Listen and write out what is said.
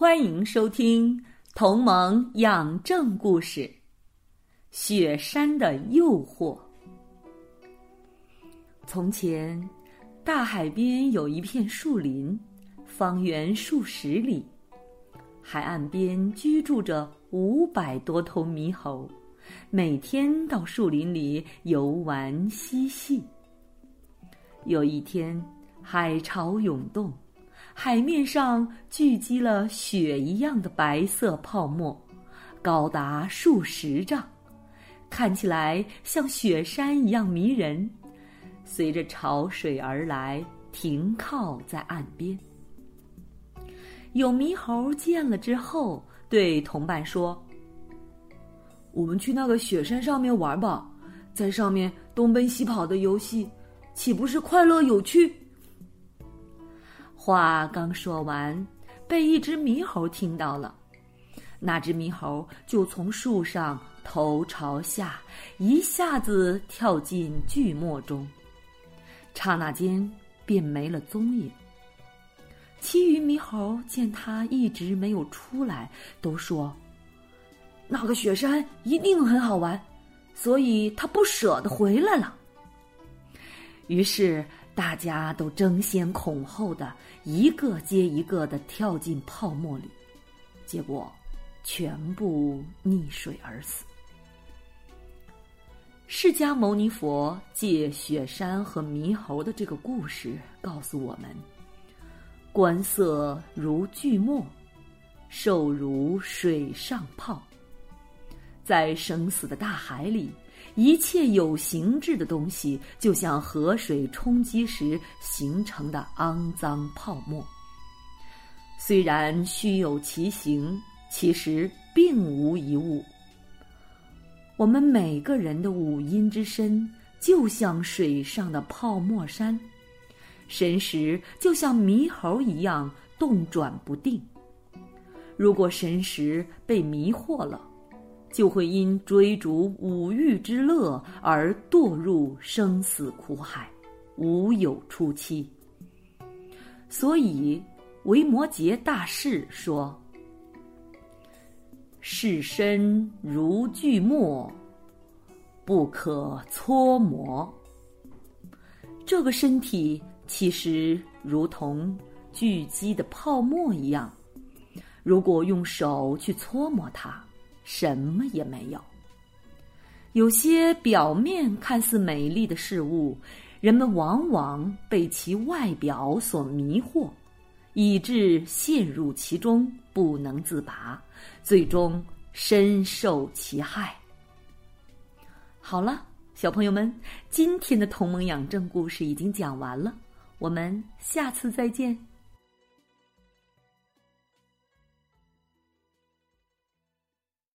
欢迎收听《同盟养正故事》《雪山的诱惑》。从前，大海边有一片树林，方圆数十里。海岸边居住着五百多头猕猴，每天到树林里游玩嬉戏。有一天，海潮涌动。海面上聚集了雪一样的白色泡沫，高达数十丈，看起来像雪山一样迷人。随着潮水而来，停靠在岸边。有猕猴见了之后，对同伴说：“我们去那个雪山上面玩吧，在上面东奔西跑的游戏，岂不是快乐有趣？”话刚说完，被一只猕猴听到了。那只猕猴就从树上头朝下，一下子跳进巨墨中，刹那间便没了踪影。其余猕猴见他一直没有出来，都说：“那个雪山一定很好玩，所以他不舍得回来了。”于是。大家都争先恐后的一个接一个的跳进泡沫里，结果全部溺水而死。释迦牟尼佛借雪山和猕猴的这个故事告诉我们：观色如巨墨，受如水上泡，在生死的大海里。一切有形质的东西，就像河水冲击时形成的肮脏泡沫。虽然虚有其形，其实并无一物。我们每个人的五阴之身，就像水上的泡沫山，神识就像猕猴一样动转不定。如果神识被迷惑了，就会因追逐五欲之乐而堕入生死苦海，无有出期。所以，维摩诘大士说：“世身如巨墨，不可搓磨。”这个身体其实如同聚积的泡沫一样，如果用手去搓磨它。什么也没有。有些表面看似美丽的事物，人们往往被其外表所迷惑，以致陷入其中不能自拔，最终深受其害。好了，小朋友们，今天的同盟养正故事已经讲完了，我们下次再见。